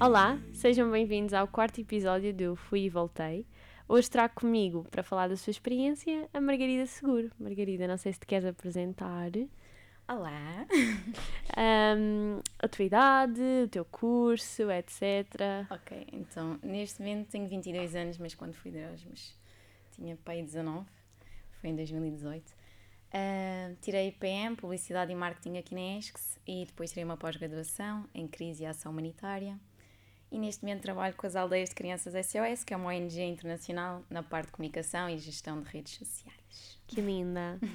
Olá, sejam bem-vindos ao quarto episódio do Fui e Voltei. Hoje trago comigo, para falar da sua experiência, a Margarida Seguro. Margarida, não sei se te queres apresentar. Olá! Um, a tua idade, o teu curso, etc. Ok, então, neste momento tenho 22 anos, mas quando fui de Erasmus tinha pai 19, foi em 2018. Uh, tirei PM, Publicidade e Marketing aqui na ESCS e depois tirei uma pós-graduação em Crise e Ação Humanitária. E neste momento trabalho com as Aldeias de Crianças SOS, que é uma ONG internacional na parte de comunicação e gestão de redes sociais. Que linda!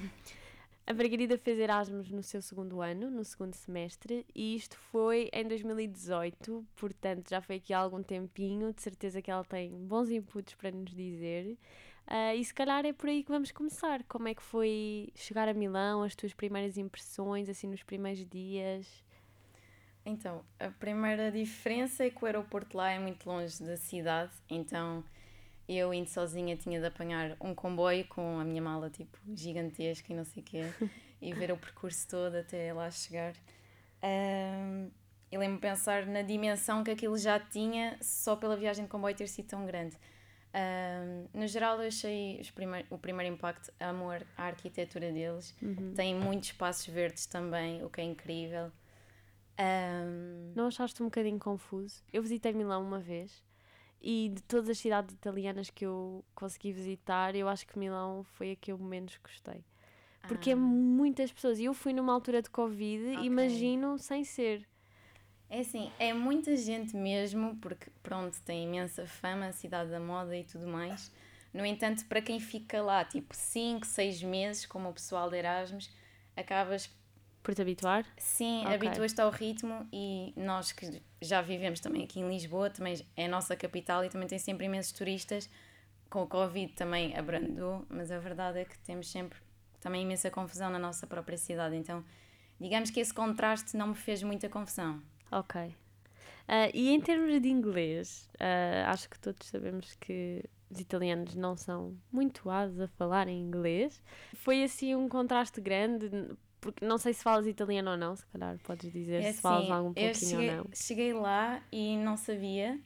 A Margarida fez Erasmus no seu segundo ano, no segundo semestre, e isto foi em 2018, portanto já foi aqui há algum tempinho, de certeza que ela tem bons inputs para nos dizer. Uh, e se calhar é por aí que vamos começar. Como é que foi chegar a Milão, as tuas primeiras impressões, assim, nos primeiros dias? Então, a primeira diferença é que o aeroporto lá é muito longe da cidade, então eu indo sozinha tinha de apanhar um comboio com a minha mala tipo gigantesca e não sei o quê e ver o percurso todo até lá chegar. Um, eu lembro-me pensar na dimensão que aquilo já tinha só pela viagem de comboio ter sido tão grande. Um, no geral, eu achei primeir, o primeiro impacto amor à arquitetura deles. Uhum. Tem muitos espaços verdes também, o que é incrível. Um... Não achaste um bocadinho confuso? Eu visitei Milão uma vez e de todas as cidades italianas que eu consegui visitar, eu acho que Milão foi a que eu menos gostei. Porque é ah. é muitas pessoas. E eu fui numa altura de Covid, okay. imagino sem ser. É assim, é muita gente mesmo, porque pronto, tem imensa fama, a cidade da moda e tudo mais. No entanto, para quem fica lá, tipo 5, 6 meses, como o pessoal de Erasmus, acabas por te habituar? Sim, okay. habituas-te ao ritmo e nós que já vivemos também aqui em Lisboa, também é a nossa capital e também tem sempre imensos turistas. Com o Covid também abrandou, mas a verdade é que temos sempre também imensa confusão na nossa própria cidade. Então, digamos que esse contraste não me fez muita confusão. Ok. Uh, e em termos de inglês, uh, acho que todos sabemos que os italianos não são muito ávidos a falar em inglês. Foi assim um contraste grande porque não sei se falas italiano ou não, se calhar podes dizer é se assim, falas algum pouquinho cheguei, ou não. Cheguei lá e não sabia.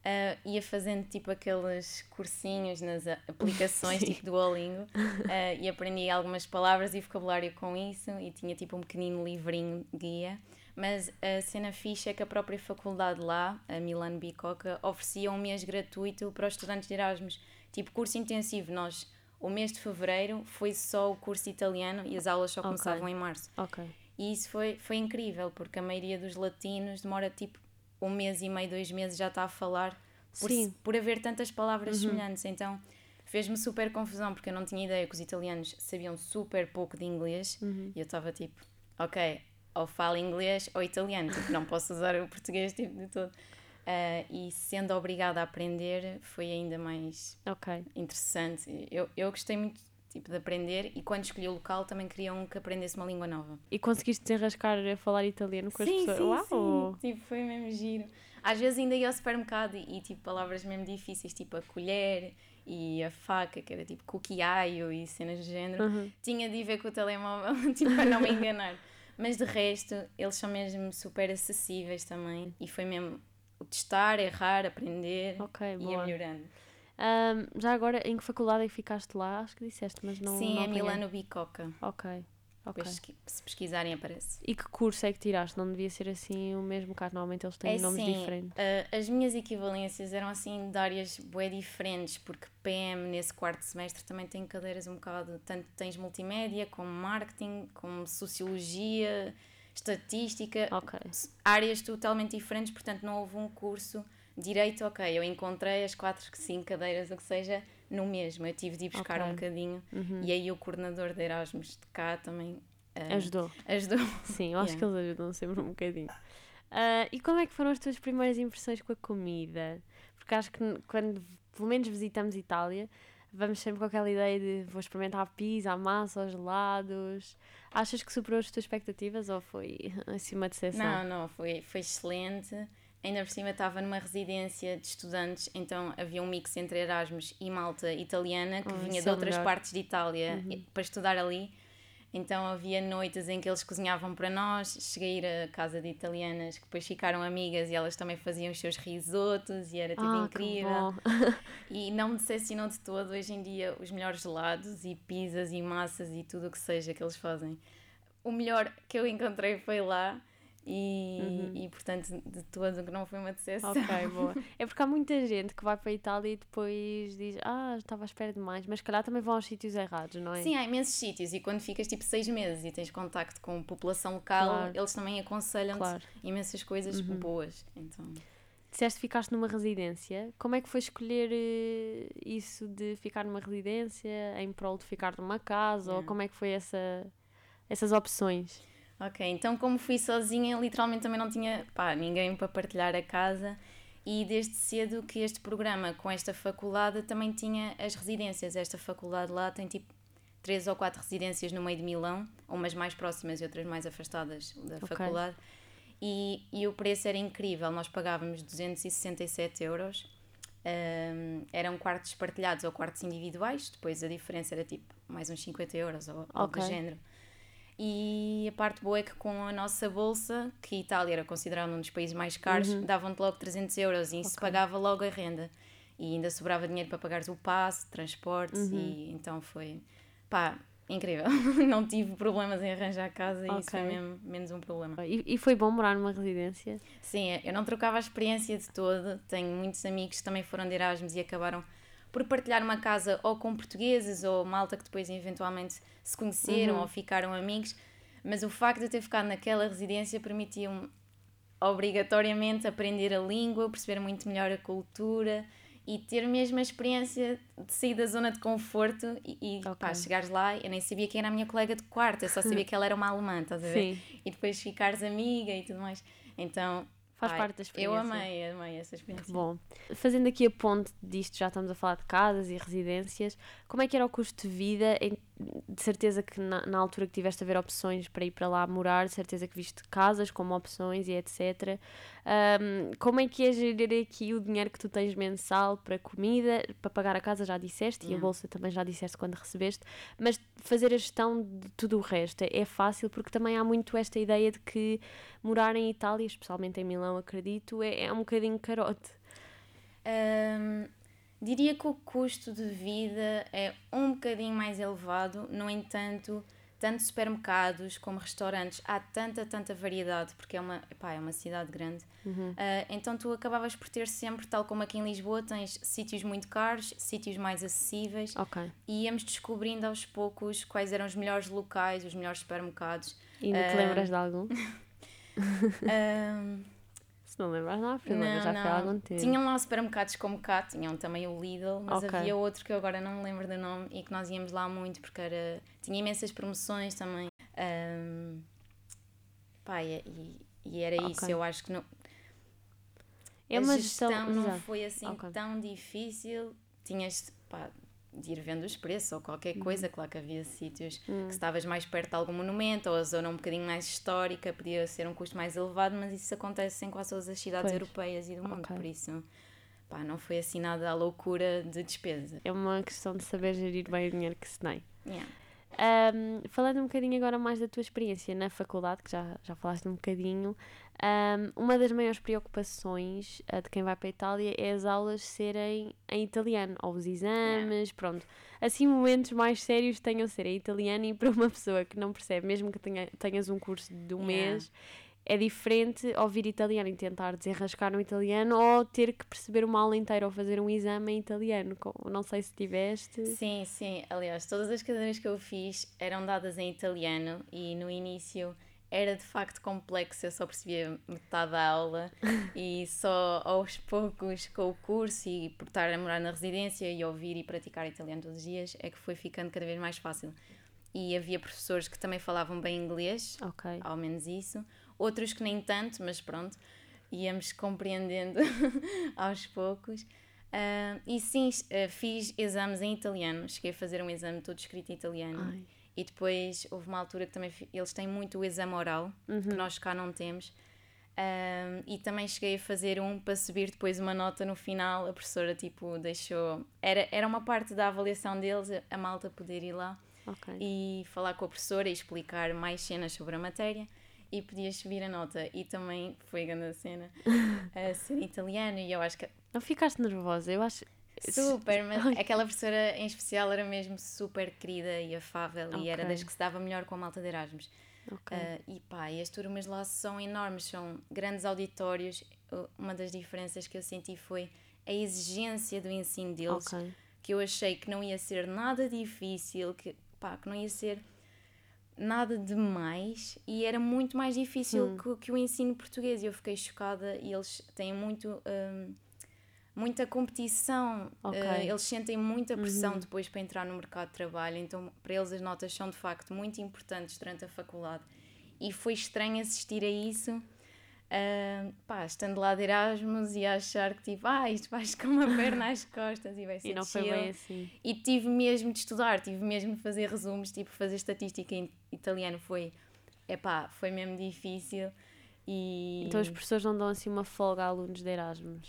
Uh, ia fazendo tipo aqueles cursinhos nas aplicações tipo Duolingo. Uh, e aprendi algumas palavras e vocabulário com isso. E tinha tipo um pequenino livrinho guia. Mas a cena fixa é que a própria faculdade lá, a Milan Bicocca, oferecia um mês gratuito para os estudantes de Erasmus. Tipo curso intensivo, nós o mês de fevereiro foi só o curso italiano e as aulas só começavam okay. em março. Ok. E isso foi, foi incrível, porque a maioria dos latinos demora tipo um mês e meio, dois meses já está a falar por, Sim. por haver tantas palavras uhum. semelhantes. Então fez-me super confusão, porque eu não tinha ideia que os italianos sabiam super pouco de inglês uhum. e eu estava tipo, ok, ou falo inglês ou italiano, tipo, não posso usar o português tipo, de todo. Uh, e sendo obrigada a aprender foi ainda mais okay. interessante. Eu, eu gostei muito tipo, de aprender e quando escolhi o local também queria um que aprendesse uma língua nova. E conseguiste desenrascar a falar italiano com sim, as pessoas? Sim, Uau! Sim. Tipo, foi mesmo giro. Às vezes ainda ia ao supermercado e, tipo palavras mesmo difíceis, tipo a colher e a faca, que era tipo cuquiaio e cenas do género, uhum. tinha de ir ver com o telemóvel, tipo, para não me enganar. Mas de resto, eles são mesmo super acessíveis também e foi mesmo testar, errar, aprender okay, e ir melhorando. Um, já agora, em que faculdade é que ficaste lá? Acho que disseste, mas não. Sim, não é Milano Bicocca. Ok. Okay. Depois, se pesquisarem, aparece. E que curso é que tiraste? Não devia ser assim o mesmo, caso normalmente eles têm é nomes sim, diferentes. Uh, as minhas equivalências eram assim de áreas bem diferentes, porque PM nesse quarto semestre também tem cadeiras um bocado. Tanto tens multimédia, como marketing, como sociologia estatística, okay. áreas totalmente diferentes, portanto não houve um curso direito, ok, eu encontrei as quatro, cinco cadeiras, o que seja, no mesmo, eu tive de ir buscar okay. um bocadinho uhum. e aí o coordenador de Erasmus de cá também uh, ajudou. Ajudou. Sim, eu acho yeah. que eles ajudam sempre um bocadinho. Uh, e como é que foram as tuas primeiras impressões com a comida? Porque acho que quando pelo menos visitamos Itália, vamos sempre com aquela ideia de vou experimentar a pizza, a massa, os gelados. Achas que superou as tuas expectativas ou foi assim uma decepção? Não, não, foi, foi excelente. Ainda por cima estava numa residência de estudantes, então havia um mix entre Erasmus e malta italiana que oh, vinha de outras melhor. partes de Itália uhum. para estudar ali. Então havia noites em que eles cozinhavam para nós. Cheguei a ir a casa de italianas que depois ficaram amigas e elas também faziam os seus risotos e era tudo Ah, incrível. E não me decepcionou de todo hoje em dia os melhores gelados e pizzas e massas e tudo o que seja que eles fazem. O melhor que eu encontrei foi lá e, e portanto de todo que não foi uma decepção. Uhum. Ok, boa. É porque há muita gente que vai para a Itália e depois diz, ah, estava à espera de mais, mas se calhar também vão aos sítios errados, não é? Sim, há imensos sítios e quando ficas tipo seis meses e tens contacto com população local, Claro. eles também aconselham-te Claro. imensas coisas Uhum. boas. Então, Disseste que ficaste numa residência. Como é que foi escolher eh, isso de ficar numa residência em prol de ficar numa casa? Ou Yeah. como é que foi essa, essas opções? Ok, então como fui sozinha, literalmente também não tinha pá, ninguém para partilhar a casa e desde cedo que este programa com esta faculdade também tinha as residências. Esta faculdade lá tem tipo três ou quatro residências no meio de Milão, umas mais próximas e outras mais afastadas da Ok. faculdade. E, e o preço era incrível, nós pagávamos 267 euros. Um, eram quartos partilhados ou quartos individuais, depois a diferença era tipo mais uns 50 euros ou algo do género. E a parte boa é que com a nossa bolsa, que Itália era considerada um dos países mais caros, davam-te logo 300 euros e isso Ok. pagava logo a renda. E ainda sobrava dinheiro para pagares o passe, transportes, e então foi pá, incrível. Não tive problemas em arranjar casa e isso foi mesmo menos um problema. E, e foi bom morar numa residência? Sim, eu não trocava a experiência de todo. Tenho muitos amigos que também foram de Erasmus e acabaram por partilhar uma casa ou com portugueses ou malta que depois eventualmente se conheceram Uhum. ou ficaram amigos. Mas o facto de eu ter ficado naquela residência permitiu-me obrigatoriamente aprender a língua, perceber muito melhor a cultura e ter mesmo a experiência de sair da zona de conforto e, e pá, Ok. chegares lá, eu nem sabia quem era a minha colega de quarto, eu só sabia que ela era uma alemã, estás a ver? Sim. E depois ficares amiga e tudo mais. Então, Faz Ai, parte da experiência. Eu amei, amei essa experiência. Bom, fazendo aqui a ponte disto, já estamos a falar de casas e residências, como é que era o custo de vida? De certeza que na, na altura que tiveste a ver opções para ir para lá morar, de certeza que viste casas como opções e etc. Ahm, como é que é gerir aqui o dinheiro que tu tens mensal para comida, para pagar a casa, já disseste, e a Yeah. bolsa também já disseste quando recebeste, mas fazer a gestão de tudo o resto é fácil porque também há muito esta ideia de que morar em Itália, especialmente em Milão, acredito, é, é um bocadinho carote. Hum, diria que o custo de vida é um bocadinho mais elevado, no entanto, tanto supermercados como restaurantes, há tanta, tanta variedade, porque é uma, epá, é uma cidade grande. Ah, então tu acabavas por ter sempre, tal como aqui em Lisboa, tens sítios muito caros, sítios mais acessíveis, Ok. e íamos descobrindo aos poucos quais eram os melhores locais, os melhores supermercados. E ainda te Ah, lembras de algum? Se não lembras, não há problema, Não, já foi há não. algum tempo. Tinham lá supermercados como cá, tinham também o Lidl, mas Ok. havia outro que eu agora não me lembro do nome e que nós íamos lá muito porque era, tinha imensas promoções também. Pá, e, e- era isso, Ok. eu acho que não, É a gestão gestão. não foi assim Ok. tão difícil. Tinhas pá, de ir vendo os preços ou qualquer Uhum. coisa. Claro que havia sítios Hum. que estavas mais perto de algum monumento ou a zona um bocadinho mais histórica, podia ser um custo mais elevado, mas isso acontece em quase todas as cidades Pois. europeias e do mundo, Ok. por isso pá, não foi assim nada à loucura de despesa. É uma questão de saber gerir bem o dinheiro que se tem. Yeah. Ahm, falando um bocadinho agora mais da tua experiência na faculdade, que já, já falaste um bocadinho, ahm, uma das maiores preocupações ah, de quem vai para a Itália é as aulas serem em italiano, ou os exames, pronto. Assim, momentos mais sérios tenham ser em italiano e para uma pessoa que não percebe, mesmo que tenha, tenhas um curso de um Yeah. mês, é diferente ouvir italiano e tentar desenrascar no italiano ou ter que perceber uma aula inteira ou fazer um exame em italiano. Não sei se tiveste. Sim, sim. Aliás, todas as cadeiras que eu fiz eram dadas em italiano e no início era de facto complexo, eu só percebia metade da aula e só aos poucos com o curso e por estar a morar na residência e ouvir e praticar italiano todos os dias é que foi ficando cada vez mais fácil. E havia professores que também falavam bem inglês, Ok. ao menos isso. Outros que nem tanto, mas pronto, íamos compreendendo aos poucos. Ah, e sim, ah, fiz exames em italiano. Cheguei a fazer um exame todo escrito em italiano. Ai. E depois houve uma altura que também eles têm muito o exame oral, Uhum. que nós cá não temos. Ah, e também cheguei a fazer um para subir depois uma nota no final. A professora tipo deixou. Era, era uma parte da avaliação deles, a malta poder ir lá. Ok. e falar com a professora e explicar mais cenas sobre a matéria e podias subir a nota. E também foi a grande cena a ser italiano e eu acho que Não ficaste nervosa? Eu acho. super, mas Ai. aquela professora em especial era mesmo super querida e afável e era das que se dava melhor com a malta de Erasmus. Ok. Ah, e pá, e as turmas lá são enormes, são grandes auditórios. Uh, Uma das diferenças que eu senti foi a exigência do ensino deles, ok. que eu achei que não ia ser nada difícil, que, pá, que não ia ser nada demais e era muito mais difícil Hum. que, que o ensino português. E eu fiquei chocada e eles têm muito. hum, muita competição, Ok. Uh, eles sentem muita pressão Uhum. depois para entrar no mercado de trabalho, então para eles as notas são de facto muito importantes durante a faculdade e foi estranho assistir a isso, uh, pá, estando lá de Erasmus e a achar que tipo, ah, isto vais com uma perna às costas e vai ser E não foi bem assim. E tive mesmo de estudar, tive mesmo de fazer resumos, tipo, fazer estatística em italiano foi, epá, foi mesmo difícil e... Então os professores não dão assim uma folga a alunos de Erasmus.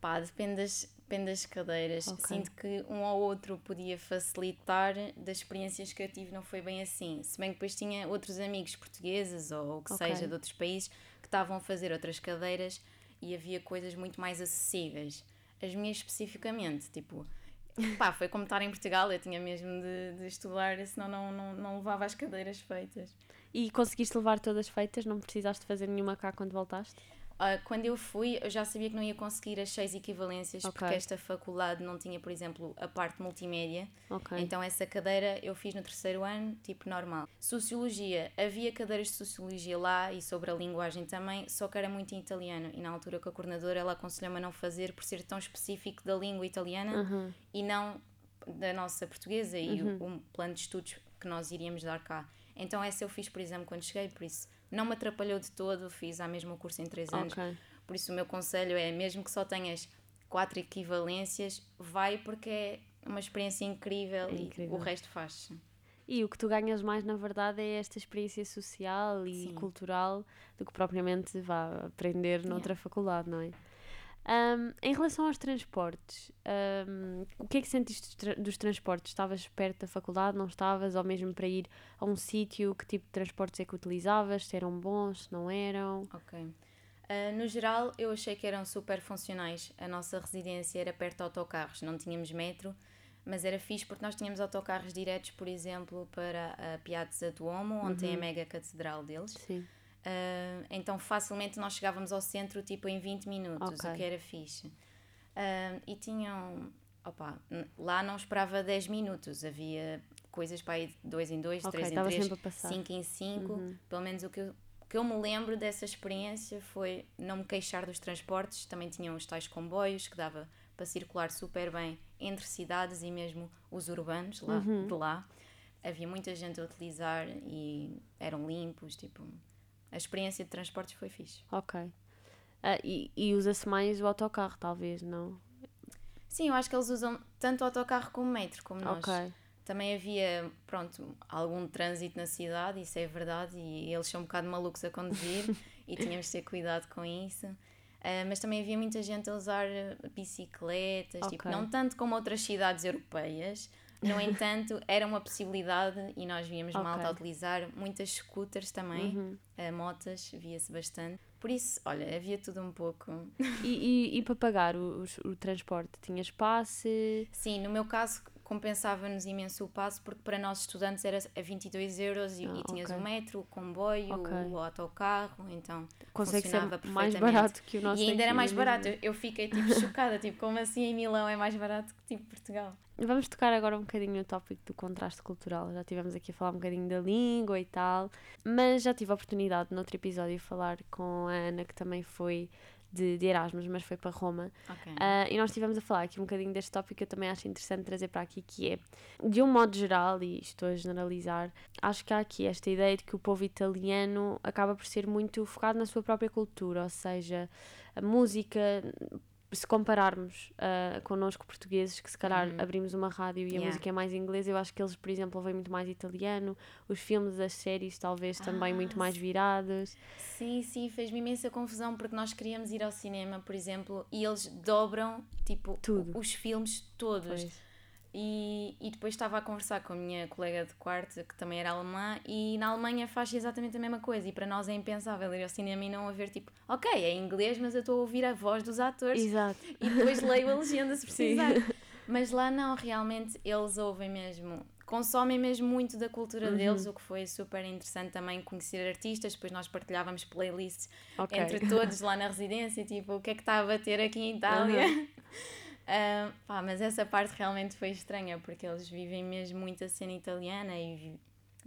Pá, depende das, depende das cadeiras. Ok. Sinto que um ou outro podia facilitar, das experiências que eu tive não foi bem assim. Se bem que depois tinha outros amigos portugueses ou o que Ok. seja de outros países que estavam a fazer outras cadeiras e havia coisas muito mais acessíveis. As minhas especificamente, tipo, pá, foi como estar em Portugal, eu tinha mesmo de, de estudar, senão não, não, não levava as cadeiras feitas. E conseguiste levar todas feitas? Não precisaste fazer nenhuma cá quando voltaste? Ah, quando eu fui, eu já sabia que não ia conseguir as seis equivalências, Ok. porque esta faculdade não tinha, por exemplo, a parte multimédia. Ok. Então, essa cadeira eu fiz no terceiro ano, tipo normal. Sociologia, havia cadeiras de sociologia lá e sobre a linguagem também, só que era muito em italiano. E na altura com a coordenadora, ela aconselhou-me a não fazer por ser tão específico da língua italiana Uhum. e não da nossa portuguesa e o, o plano de estudos que nós iríamos dar cá. Então, essa eu fiz, por exemplo, quando cheguei, por isso não me atrapalhou de todo, fiz a mesma curso em três anos. Ok. Por isso, o meu conselho é: mesmo que só tenhas quatro equivalências, vai porque é uma experiência incrível, É e incrível. o resto faz-se. E o que tu ganhas mais, na verdade, é esta experiência social e Sim. cultural do que propriamente vá aprender noutra faculdade, não é? Ahm, em relação aos transportes, ahm, o que é que sentiste dos tra- dos transportes? Estavas perto da faculdade, não estavas? Ou mesmo para ir a um sítio, que tipo de transportes é que utilizavas? Se eram bons, se não eram? Ok. Ah, no geral, eu achei que eram super funcionais. A nossa residência era perto de autocarros, não tínhamos metro, mas era fixe porque nós tínhamos autocarros diretos, por exemplo, para a Piazza Duomo, onde tem a mega catedral deles. Sim. Ah, então facilmente nós chegávamos ao centro tipo em 20 minutos, Ok. o que era fixe. Ah, e tinham. Opa, lá não esperava 10 minutos, havia coisas para ir de 2 em 2, Ok, 3 em estava 3, sempre a passar. 5 em 5. Uhum. Pelo menos o que eu, que eu me lembro dessa experiência foi não me queixar dos transportes. Também tinham os tais comboios que dava para circular super bem entre cidades e mesmo os urbanos lá, Uhum. de lá. Havia muita gente a utilizar e eram limpos, tipo, a experiência de transportes foi fixe. Ok. Ah, e e usa-se mais o autocarro, talvez, não? Sim, eu acho que eles usam tanto o autocarro como o metro, como nós. Ok. Também havia, pronto, algum trânsito na cidade, isso é verdade, e eles são um bocado malucos a conduzir e tínhamos de ter cuidado com isso. Ah, mas também havia muita gente a usar bicicletas, tipo, Ok. não tanto como outras cidades europeias. No entanto, era uma possibilidade e nós víamos Ok. malta a utilizar. Muitas scooters também, Uhum. ah, motas, via-se bastante. Por isso, olha, havia tudo um pouco. E, e, e para pagar o, os- o transporte? Tinhas passe? Sim, no meu caso compensava-nos imenso o passo porque para nós estudantes era a 22 euros e, Ah, e tinhas o metro, o comboio, Ok. o autocarro, então Consegue ser funcionava mais perfeitamente. barato que o nosso E ainda era mais barato, eu fiquei tipo chocada, tipo, como assim em Milão é mais barato que tipo Portugal? Vamos tocar agora um bocadinho no tópico do contraste cultural. Já tivemos aqui a falar um bocadinho da língua e tal, mas já tive a oportunidade noutro episódio de falar com a Ana, que também foi de, de Erasmus, mas foi para Roma. Ok. Ah, e nós estivemos a falar aqui um bocadinho deste tópico que eu também acho interessante trazer para aqui, que é, de um modo geral, e estou a generalizar, acho que há aqui esta ideia de que o povo italiano acaba por ser muito focado na sua própria cultura, ou seja, a música, se compararmos uh, connosco portugueses, que se calhar Uhum. abrimos uma rádio e a Yeah. música é mais inglesa, eu acho que eles, por exemplo, ouvem muito mais italiano, os filmes, as séries talvez também muito Ah, mais virados. Sim, sim, fez-me imensa confusão porque nós queríamos ir ao cinema, por exemplo, e eles dobram tipo Tudo. os filmes todos. Pois. E, e depois estava a conversar com a minha colega de quarto, que também era alemã, e na Alemanha faz exatamente a mesma coisa. E para nós é impensável ir ao cinema e não haver tipo, ok, é inglês, mas eu estou a ouvir a voz dos atores Exato. e depois leio a legenda se precisar. Mas lá não, realmente eles ouvem mesmo, consomem mesmo muito da cultura Uhum. deles, o que foi super interessante também conhecer artistas. Depois nós partilhávamos playlists Ok. entre todos lá na residência, tipo, o que é que está a bater aqui em Itália. Ah, pá, mas essa parte realmente foi estranha, porque eles vivem mesmo muito a cena italiana e,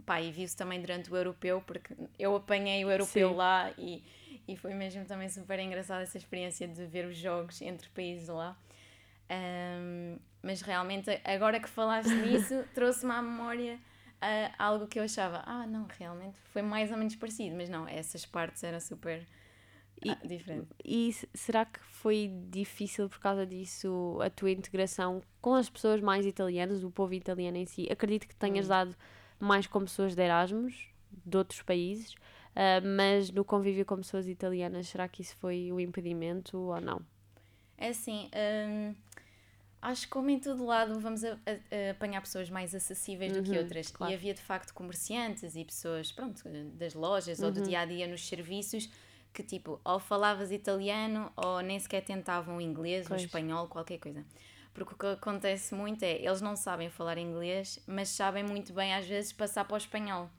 pá, e viu-se também durante o europeu, porque eu apanhei o europeu Sim. lá e, e foi mesmo também super engraçada essa experiência de ver os jogos entre países lá. Ahm, mas realmente, agora que falaste nisso, trouxe-me à memória ah, algo que eu achava, ah, não, realmente foi mais ou menos parecido, mas não, essas partes eram super ah, diferentes. E será que foi difícil por causa disso a tua integração com as pessoas mais italianas, o povo italiano em si? Acredito que tenhas Hum. dado mais com pessoas de Erasmus, de outros países, ah, mas no convívio com pessoas italianas, será que isso foi um impedimento ou não? É assim, hum, acho que como em todo lado vamos a- a- a apanhar pessoas mais acessíveis do que Uhum, outras. claro. E havia de facto comerciantes e pessoas, pronto, das lojas ou Uhum. do dia a dia nos serviços que tipo, ou falavas italiano ou nem sequer tentavam inglês Pois. ou espanhol, qualquer coisa. Porque o que acontece muito é, eles não sabem falar inglês, mas sabem muito bem às vezes passar para o espanhol.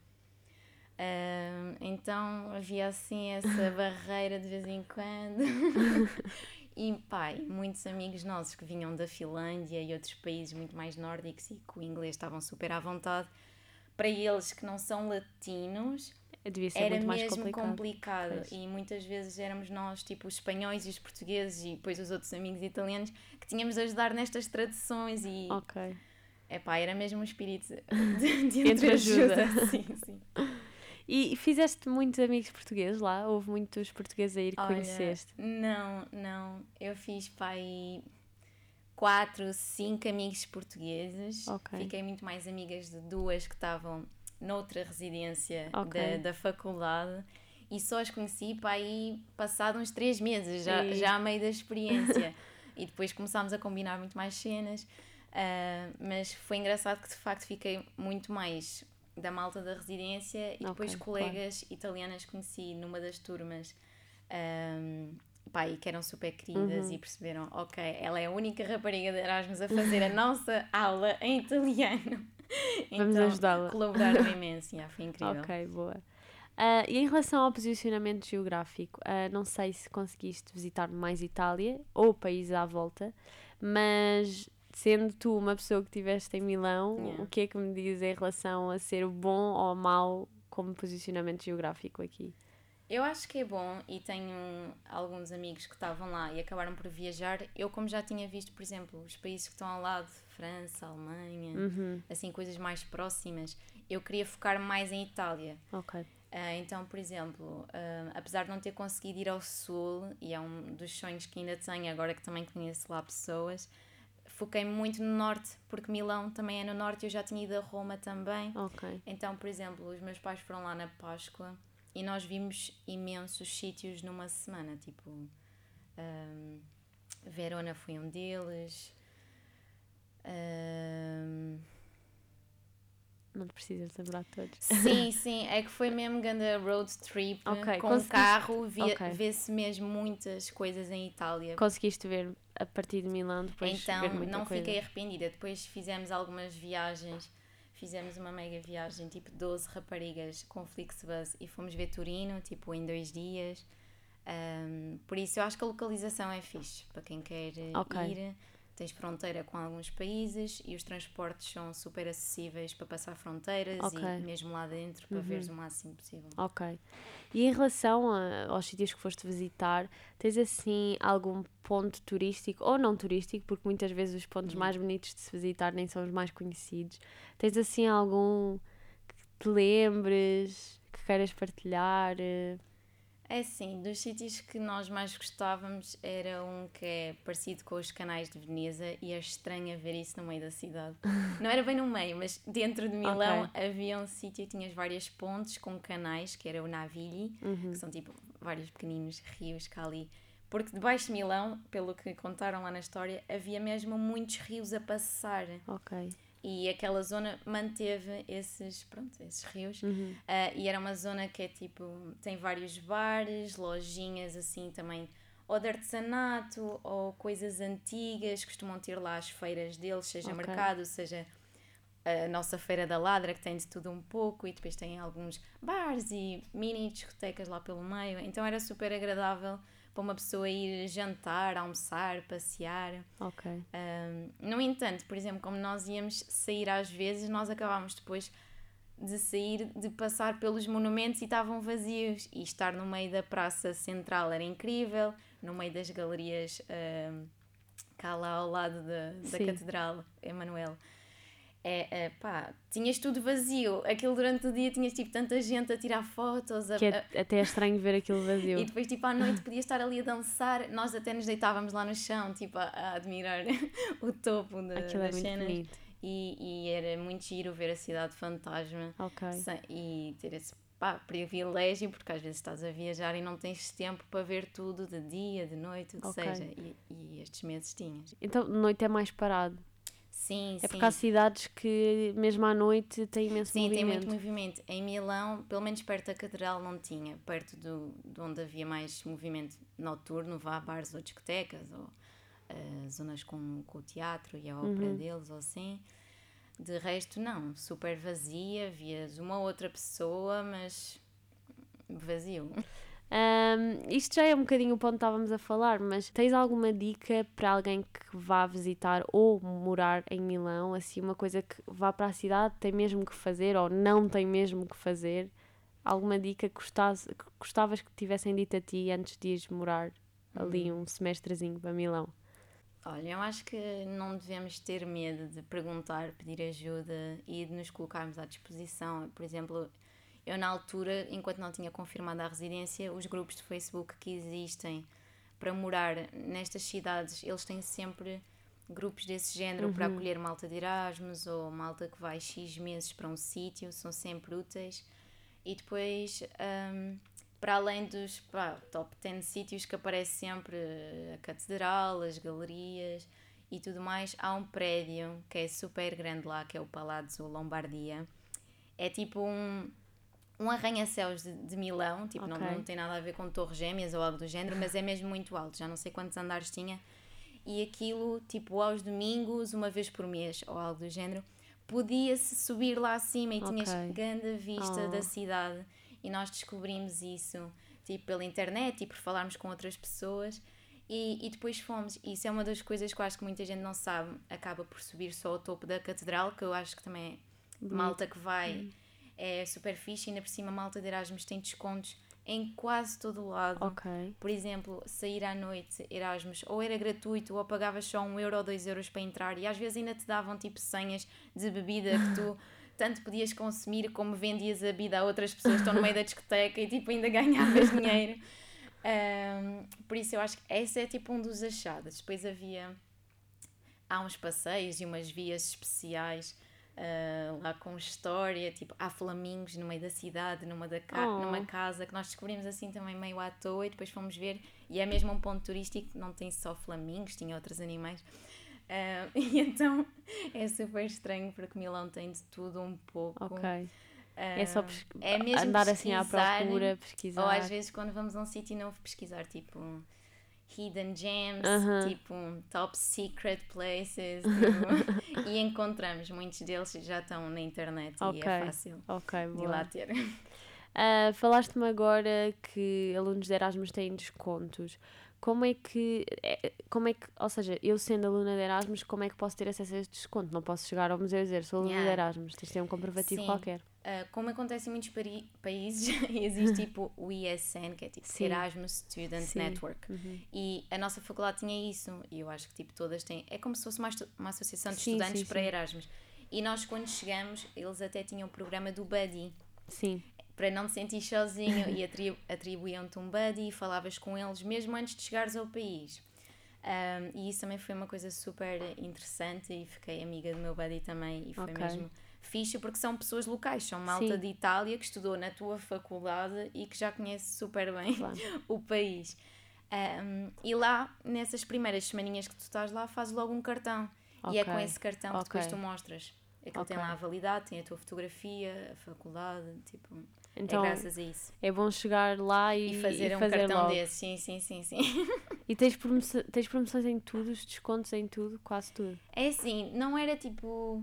Hum, então havia assim essa barreira de vez em quando. E e muitos amigos nossos que vinham da Finlândia e outros países muito mais nórdicos e que o inglês estavam super à vontade, para eles que não são latinos, Devia ser era muito mais mesmo complicado. Pois. E muitas vezes éramos nós, tipo os espanhóis e os portugueses e depois os outros amigos italianos, que tínhamos de ajudar nestas traduções e Ok. epá, era mesmo um espírito de, de Entre ajuda. entreajuda. Sim, sim. E fizeste muitos amigos portugueses lá? Houve muitos portugueses a ir que Olha, conheceste? Não, não. Eu fiz pai quatro, cinco amigos portugueses. Ok. Fiquei muito mais amigas de duas que estavam noutra residência Ok. da, da faculdade. E só as conheci para aí passado uns três meses, já, Sim. já a meio da experiência. e depois começámos a combinar muito mais cenas. Ah, mas foi engraçado que de facto fiquei muito mais da malta da residência e depois colegas italianas conheci numa das turmas um, pá, e que eram super queridas Uhum. e perceberam, ok, ela é a única rapariga de Erasmus a fazer a nossa aula em italiano. Vamos então, ajudá-la. Colaboraram imenso, já, foi incrível. Ok, boa. Ah, e em relação ao posicionamento geográfico, ah, não sei se conseguiste visitar mais Itália ou países à volta, mas sendo tu uma pessoa que estiveste em Milão, Yeah. o que é que me dizes em relação a ser bom ou mau como posicionamento geográfico aqui? Eu acho que é bom e tenho alguns amigos que estavam lá e acabaram por viajar. Eu, como já tinha visto, por exemplo, os países que estão ao lado, França, Alemanha, Uhum, assim, coisas mais próximas, eu queria focar mais em Itália. ok. Ah, então, por exemplo, ah, apesar de não ter conseguido ir ao Sul, e é um dos sonhos que ainda tenho, agora que também conheço lá pessoas, foquei muito no Norte, porque Milão também é no Norte e eu já tinha ido a Roma também. Ok. Então, por exemplo, os meus pais foram lá na Páscoa e nós vimos imensos sítios numa semana, tipo. ahm, Verona foi um deles. ahm, Não precisas lembrar todos. Sim, sim, é que foi mesmo grande road trip Ok, com o carro, via- ok. vê-se mesmo muitas coisas em Itália. Conseguiste ver a partir de Milão depois então não coisa. fiquei arrependida. Depois fizemos algumas viagens, fizemos uma mega viagem, tipo 12 raparigas com Flixbus e fomos ver Turino, tipo em dois dias. Ahm, por isso eu acho que a localização é fixe para quem quer eh, Ok. ir. Tens fronteira com alguns países e os transportes são super acessíveis para passar fronteiras Ok. e mesmo lá dentro para Uhum. veres o máximo possível. Ok. E em relação a- aos sítios que foste visitar, tens assim algum ponto turístico, ou não turístico, porque muitas vezes os pontos Hum. mais bonitos de se visitar nem são os mais conhecidos. Tens assim algum que te lembres, que queiras partilhar? É assim, dos sítios que nós mais gostávamos era um que é parecido com os canais de Veneza e é estranho ver isso no meio da cidade. Não era bem no meio, mas dentro de Milão havia um sítio, tinhas várias pontes com canais, que era o Navigli, Uhum. que são tipo vários pequeninos rios que há ali Porque debaixo de Milão, pelo que contaram lá na história, havia mesmo muitos rios a passar. Ok. E aquela zona manteve esses, pronto, esses rios. Uhum. Uh, e era uma zona que é tipo, tem vários bares, lojinhas assim também, ou de artesanato, ou coisas antigas, costumam ter lá as feiras deles, seja Ok. mercado, seja a nossa feira da ladra, que tem de tudo um pouco, e depois tem alguns bares e mini discotecas lá pelo meio. Então era super agradável para uma pessoa ir jantar, almoçar, passear. Ok. Um, no entanto, por exemplo, como nós íamos sair às vezes, nós acabámos depois de sair, de passar pelos monumentos e estavam vazios. E estar no meio da praça central era incrível, no meio das galerias um, cá lá ao lado da, da. Catedral Emanuel. É, é, pá, tinhas tudo vazio. Aquilo durante o dia tinhas tipo tanta gente a tirar fotos, a, Que a- é, até é estranho ver aquilo vazio. e depois, tipo, à noite podias estar ali a dançar. Nós até nos deitávamos lá no chão, tipo, a, a admirar o topo da, Aquilo é das muito cenas. bonito. E, e era muito giro ver a cidade fantasma sem- e ter esse pá, privilégio, porque às vezes estás a viajar e não tens tempo para ver tudo de dia, de noite, o que Ok. seja. E, e estes meses tinhas. Então, noite é mais parado. Sim, É sim. porque há cidades que, mesmo à noite, têm imenso Sim, tem movimento. muito movimento. Em Milão, pelo menos perto da catedral, não tinha. Perto do, de onde havia mais movimento noturno, vá a bares ou discotecas, ou eh, zonas com, com o teatro e a ópera Uhum. deles, ou assim. De resto, não. Super vazia. Vias uma outra pessoa, mas vazio. Ahm, isto já é um bocadinho o ponto que estávamos a falar, mas tens alguma dica para alguém que vá visitar ou morar em Milão? Assim, uma coisa que vá para a cidade, tem mesmo que fazer ou não tem mesmo que fazer? Alguma dica que que, gostavas que tivessem dito a ti antes de ires morar ali um semestrezinho para Milão? Olha, eu acho que não devemos ter medo de perguntar, pedir ajuda e de nos colocarmos à disposição. Por exemplo, eu na altura, enquanto não tinha confirmado a residência, os grupos de Facebook que existem para morar nestas cidades, eles têm sempre grupos desse género para acolher malta de Erasmus ou malta que vai X meses para um sítio, são sempre úteis. E depois, hum, para além dos pá, top 10 sítios que aparece sempre a catedral, as galerias e tudo mais, há um prédio que é super grande lá, que é o Palazzo Lombardia. É tipo um, um arranha-céus de, de Milão, tipo, não, Ok. não tem nada a ver com torres gêmeas ou algo do género, mas é mesmo muito alto, já não sei quantos andares tinha. E aquilo, tipo, aos domingos, uma vez por mês ou algo do género, podia-se subir lá acima e tinhas Ok. grande vista Oh. da cidade. E nós descobrimos isso, tipo, pela internet e por falarmos com outras pessoas. E, e depois fomos. Isso é uma das coisas que eu acho que muita gente não sabe. Acaba por subir só ao topo da catedral, que eu acho que também é malta que vai. É super fixe. E ainda por cima, malta de Erasmus tem descontos em quase todo o lado. Ok. Por exemplo, sair à noite, Erasmus, ou era gratuito ou pagavas só um euro ou dois euros para entrar e às vezes ainda te davam tipo senhas de bebida que tu tanto podias consumir como vendias a bebida a outras pessoas que estão no meio da discoteca e tipo ainda ganhavas dinheiro. Ahm, por isso eu acho que esse é tipo um dos achados. Depois havia há uns passeios e umas vias especiais ah, lá com história, tipo há flamingos no meio da cidade, numa, da ca Oh. numa casa que nós descobrimos assim também meio à toa e depois fomos ver e é mesmo um ponto turístico, não tem só flamingos, tinha outros animais. Ah, e então é super estranho porque Milão tem de tudo um pouco. Ok. É só é mesmo andar assim à procura, pesquisar. Ou às vezes quando vamos a um sítio novo pesquisar tipo hidden gems, Aham. tipo top secret places tipo, e encontramos muitos deles já estão na internet e Ok. é fácil Ok, de lá ter. Ah, Falaste-me agora que alunos de Erasmus têm descontos. Como é que, é- como é que, ou seja, eu sendo aluna de Erasmus, como é que posso ter acesso a este desconto? Não posso chegar ao museu e dizer sou aluna de Yeah. Erasmus, tens de ter um comprovativo Sim. qualquer. Ah, como acontece em muitos países, existe tipo o ISN, que é tipo Sim. Erasmus Student Sim. Network. Uhum. E a nossa faculdade tinha isso, e eu acho que tipo todas têm. É como se fosse uma, uma associação de estudantes para. Erasmus. E nós, quando chegamos, eles até tinham o programa do Buddy, Sim, para não te sentir sozinho, e atri- atribuíam-te um Buddy e falavas com eles mesmo antes de chegares ao país. Um, e isso também foi uma coisa super interessante e fiquei amiga do meu buddy também e foi Ok. mesmo fixe porque são pessoas locais, são malta Sim. de Itália que estudou na tua faculdade e que já conhece super bem claro. o país. Um, e lá, nessas primeiras semaninhas que tu estás lá, fazes logo um cartão. Okay. E é com esse cartão que okay. depois tu mostras. Aquilo okay. tem lá a validade, tem a tua fotografia, a faculdade, tipo. É então, é graças a isso. É bom chegar lá e, e fazer e um fazer cartão logo. desse, sim, sim, sim, sim. E tens, promoções, tens promoções em tudo, os descontos em tudo, quase tudo? É assim, não era tipo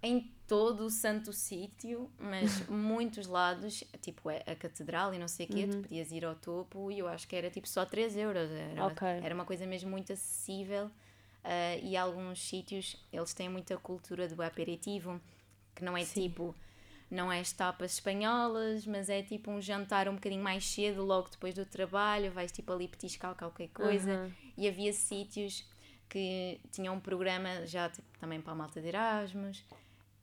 em todo o santo sítio, mas muitos lados, tipo a catedral e não sei o quê, uhum. tu podias ir ao topo e eu acho que era tipo só 3 euros. Era, okay. era uma coisa mesmo muito acessível uh, e alguns sítios eles têm muita cultura do aperitivo, que não é Sim. tipo não é as tapas espanholas, mas é tipo um jantar um bocadinho mais cedo, logo depois do trabalho, vais tipo ali petiscar qualquer coisa. Uhum. E havia sítios que tinham um programa já tipo, também para a malta de Erasmus.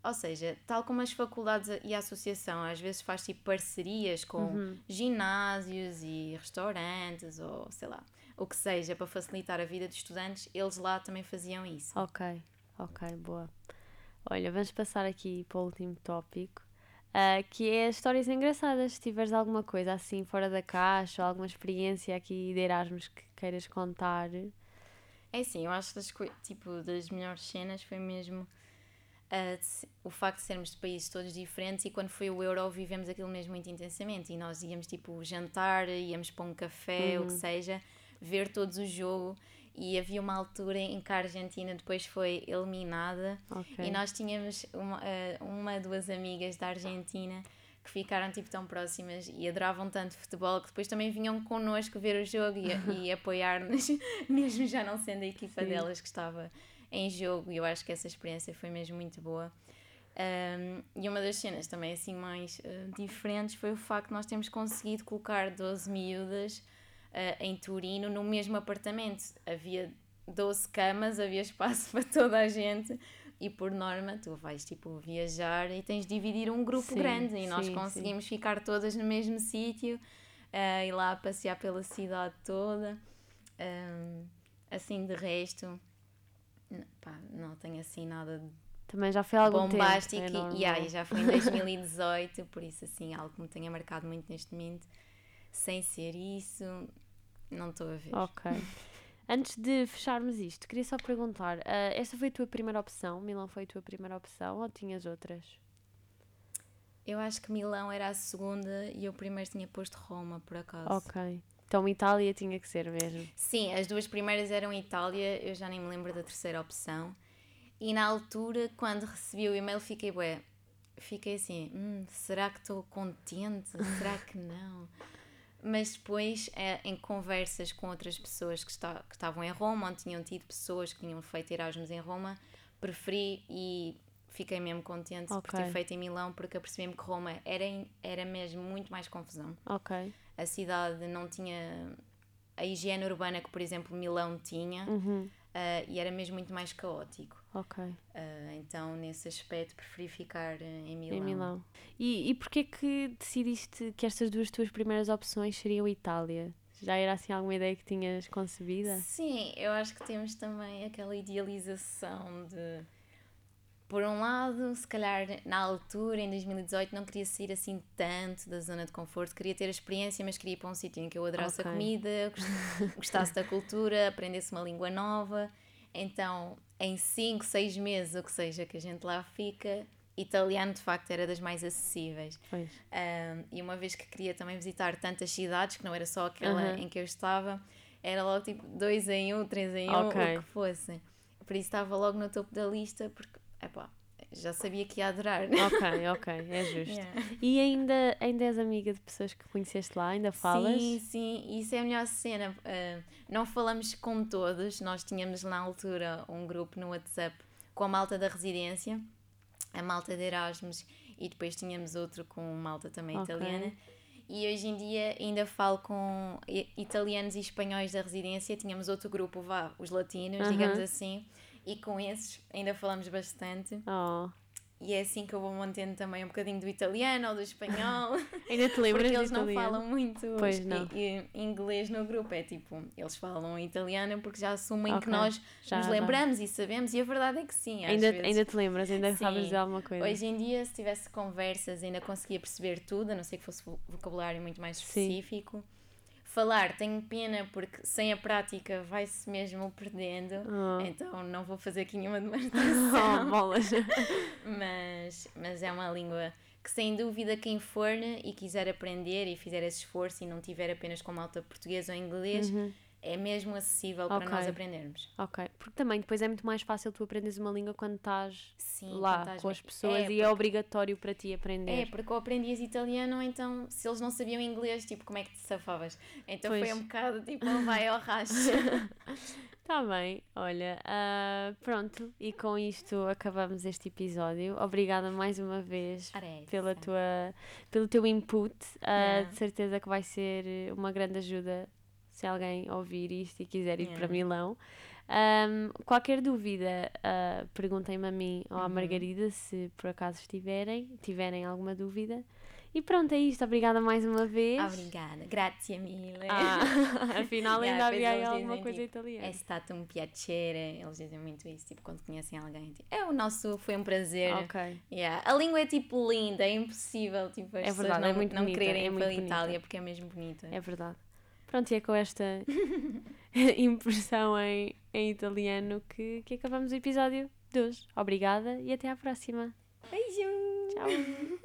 Ou seja, tal como as faculdades e a associação às vezes faz tipo parcerias com uhum. ginásios e restaurantes ou sei lá, o que seja para facilitar a vida dos estudantes, eles lá também faziam isso. Ok, ok, boa. Olha, vamos passar aqui para o último tópico, uh, que é histórias engraçadas. Se tiveres alguma coisa assim fora da caixa ou alguma experiência aqui de Erasmus que queiras contar. É sim, eu acho que das, tipo, das melhores cenas foi mesmo uh, o facto de sermos de países todos diferentes e quando foi o Euro vivemos aquilo mesmo muito intensamente e nós íamos tipo jantar, íamos para um café, uhum. o que uhum. seja, ver todos o jogo e havia uma altura em que a Argentina depois foi eliminada okay. e nós tínhamos uma, uh, uma, duas amigas da Argentina que ficaram tipo tão próximas e adoravam tanto futebol que depois também vinham connosco ver o jogo e, e apoiar-nos, mesmo já não sendo a equipa Sim. delas que estava em jogo e eu acho que essa experiência foi mesmo muito boa. Um, e uma das cenas também assim mais uh, diferentes foi o facto de nós termos conseguido colocar 12 miúdas uh, em Turino no mesmo apartamento. Havia 12 camas, havia espaço para toda a gente e por norma tu vais tipo viajar e tens de dividir um grupo sim, grande e nós conseguimos sim. ficar todas no mesmo sítio uh, e lá passear pela cidade toda. Um, assim de resto, pá, não tenho assim nada de também já foi algum bombástico tempo, é e yeah, já foi em 2018, por isso assim algo que me tenha marcado muito neste momento. Sem ser isso, não estou a ver. Ok. Antes de fecharmos isto, queria só perguntar: uh, esta foi a tua primeira opção? Milão foi a tua primeira opção ou tinhas outras? Eu acho que Milão era a segunda e eu primeiro tinha posto Roma, por acaso. Ok. Então Itália tinha que ser mesmo. Sim, as duas primeiras eram Itália, eu já nem me lembro da terceira opção. E na altura, quando recebi o e-mail, fiquei, bué, fiquei assim, hum, será que estou contente? Será que não? Mas depois, é, em conversas com outras pessoas que, está, que estavam em Roma, onde tinham tido pessoas que tinham feito Erasmus em Roma, preferi e fiquei mesmo contente okay. por ter feito em Milão, porque apercebi-me que Roma era, era mesmo muito mais confusão. Ok a cidade não tinha a higiene urbana que, por exemplo, Milão tinha uhum. uh, e era mesmo muito mais caótico. Ok. Uh, então, nesse aspecto, preferi ficar em Milão. Em Milão. E, e porquê que decidiste que estas duas tuas primeiras opções seriam Itália? Já era assim alguma ideia que tinhas concebida? Sim, eu acho que temos também aquela idealização de por um lado, se calhar na altura, em 2018, não queria sair assim tanto da zona de conforto, queria ter a experiência, mas queria ir para um sítio em que eu adorasse okay. a comida, gostasse da cultura, aprendesse uma língua nova. Então, em 5, 6 meses, ou que seja, que a gente lá fica, italiano de facto era das mais acessíveis. Um, e uma vez que queria também visitar tantas cidades, que não era só aquela uhum. em que eu estava, era logo tipo dois em um, três em um, okay. o que fosse. Por isso estava logo no topo da lista, porque epá, já sabia que ia adorar. Ok, ok, é justo. Yeah. E ainda, ainda és amiga de pessoas que conheceste lá? Ainda falas? Sim, sim, isso é a melhor cena. Uh, não falamos com todos, nós tínhamos na altura um grupo no WhatsApp com a malta da residência, a malta de Erasmus e depois tínhamos outro com malta também okay. italiana. E hoje em dia ainda falo com italianos e espanhóis da residência. Tínhamos outro grupo, vá, os latinos, uh -huh. digamos assim e com esses ainda falamos bastante. Oh. E é assim que eu vou mantendo também um bocadinho do italiano ou do espanhol. Ainda te lembras Porque eles não falam muito pois não. inglês no grupo. É tipo, eles falam italiano porque já assumem okay. que nós já, nos lembramos já. e sabemos. E a verdade é que sim. Ainda, ainda te lembras, ainda sim. sabes de alguma coisa. Hoje em dia, se tivesse conversas, ainda conseguia perceber tudo, a não ser que fosse vocabulário muito mais específico. Sim Falar tenho pena porque sem a prática vai-se mesmo perdendo, Oh. então não vou fazer aqui nenhuma Oh, demonstração. bolas. mas, mas é uma língua que sem dúvida quem for e quiser aprender e fizer esse esforço e não tiver apenas com malta português ou inglês, é mesmo acessível para Ok. nós aprendermos. Ok, porque também depois é muito mais fácil tu aprenderes uma língua quando estás Sim, lá quando estás com as pessoas é, e é obrigatório para ti aprender. É, porque eu aprendias italiano, então se eles não sabiam inglês, tipo, como é que te safavas? Então Pois. foi um bocado tipo, vai ao racha. Tá bem, olha, ah, pronto, e com isto acabamos este episódio. Obrigada mais uma vez é pela tua, pelo teu input. Yeah. De certeza que vai ser uma grande ajuda se alguém ouvir isto e quiser ir para Yeah. Milão. Ahm, qualquer dúvida, ah, perguntem-me a mim ou à Uhum. Margarida se por acaso estiverem, tiverem alguma dúvida. E pronto, é isto. Obrigada mais uma vez. Obrigada, grazie mille. Ah, afinal ainda havia aí alguma coisa tipo, italiana. É stato um piacere, eles dizem muito isso, tipo, quando conhecem alguém. Tipo, é o nosso, foi um prazer. Ok. Yeah. A língua é tipo linda, é impossível tipo, as É pessoas verdade, não, é muito não bonita, quererem é ir para a. Itália porque é mesmo bonita. É verdade. Pronto, e é com esta impressão em, em italiano que, que acabamos o episódio de hoje. Obrigada e até à próxima. Beijo! Tchau!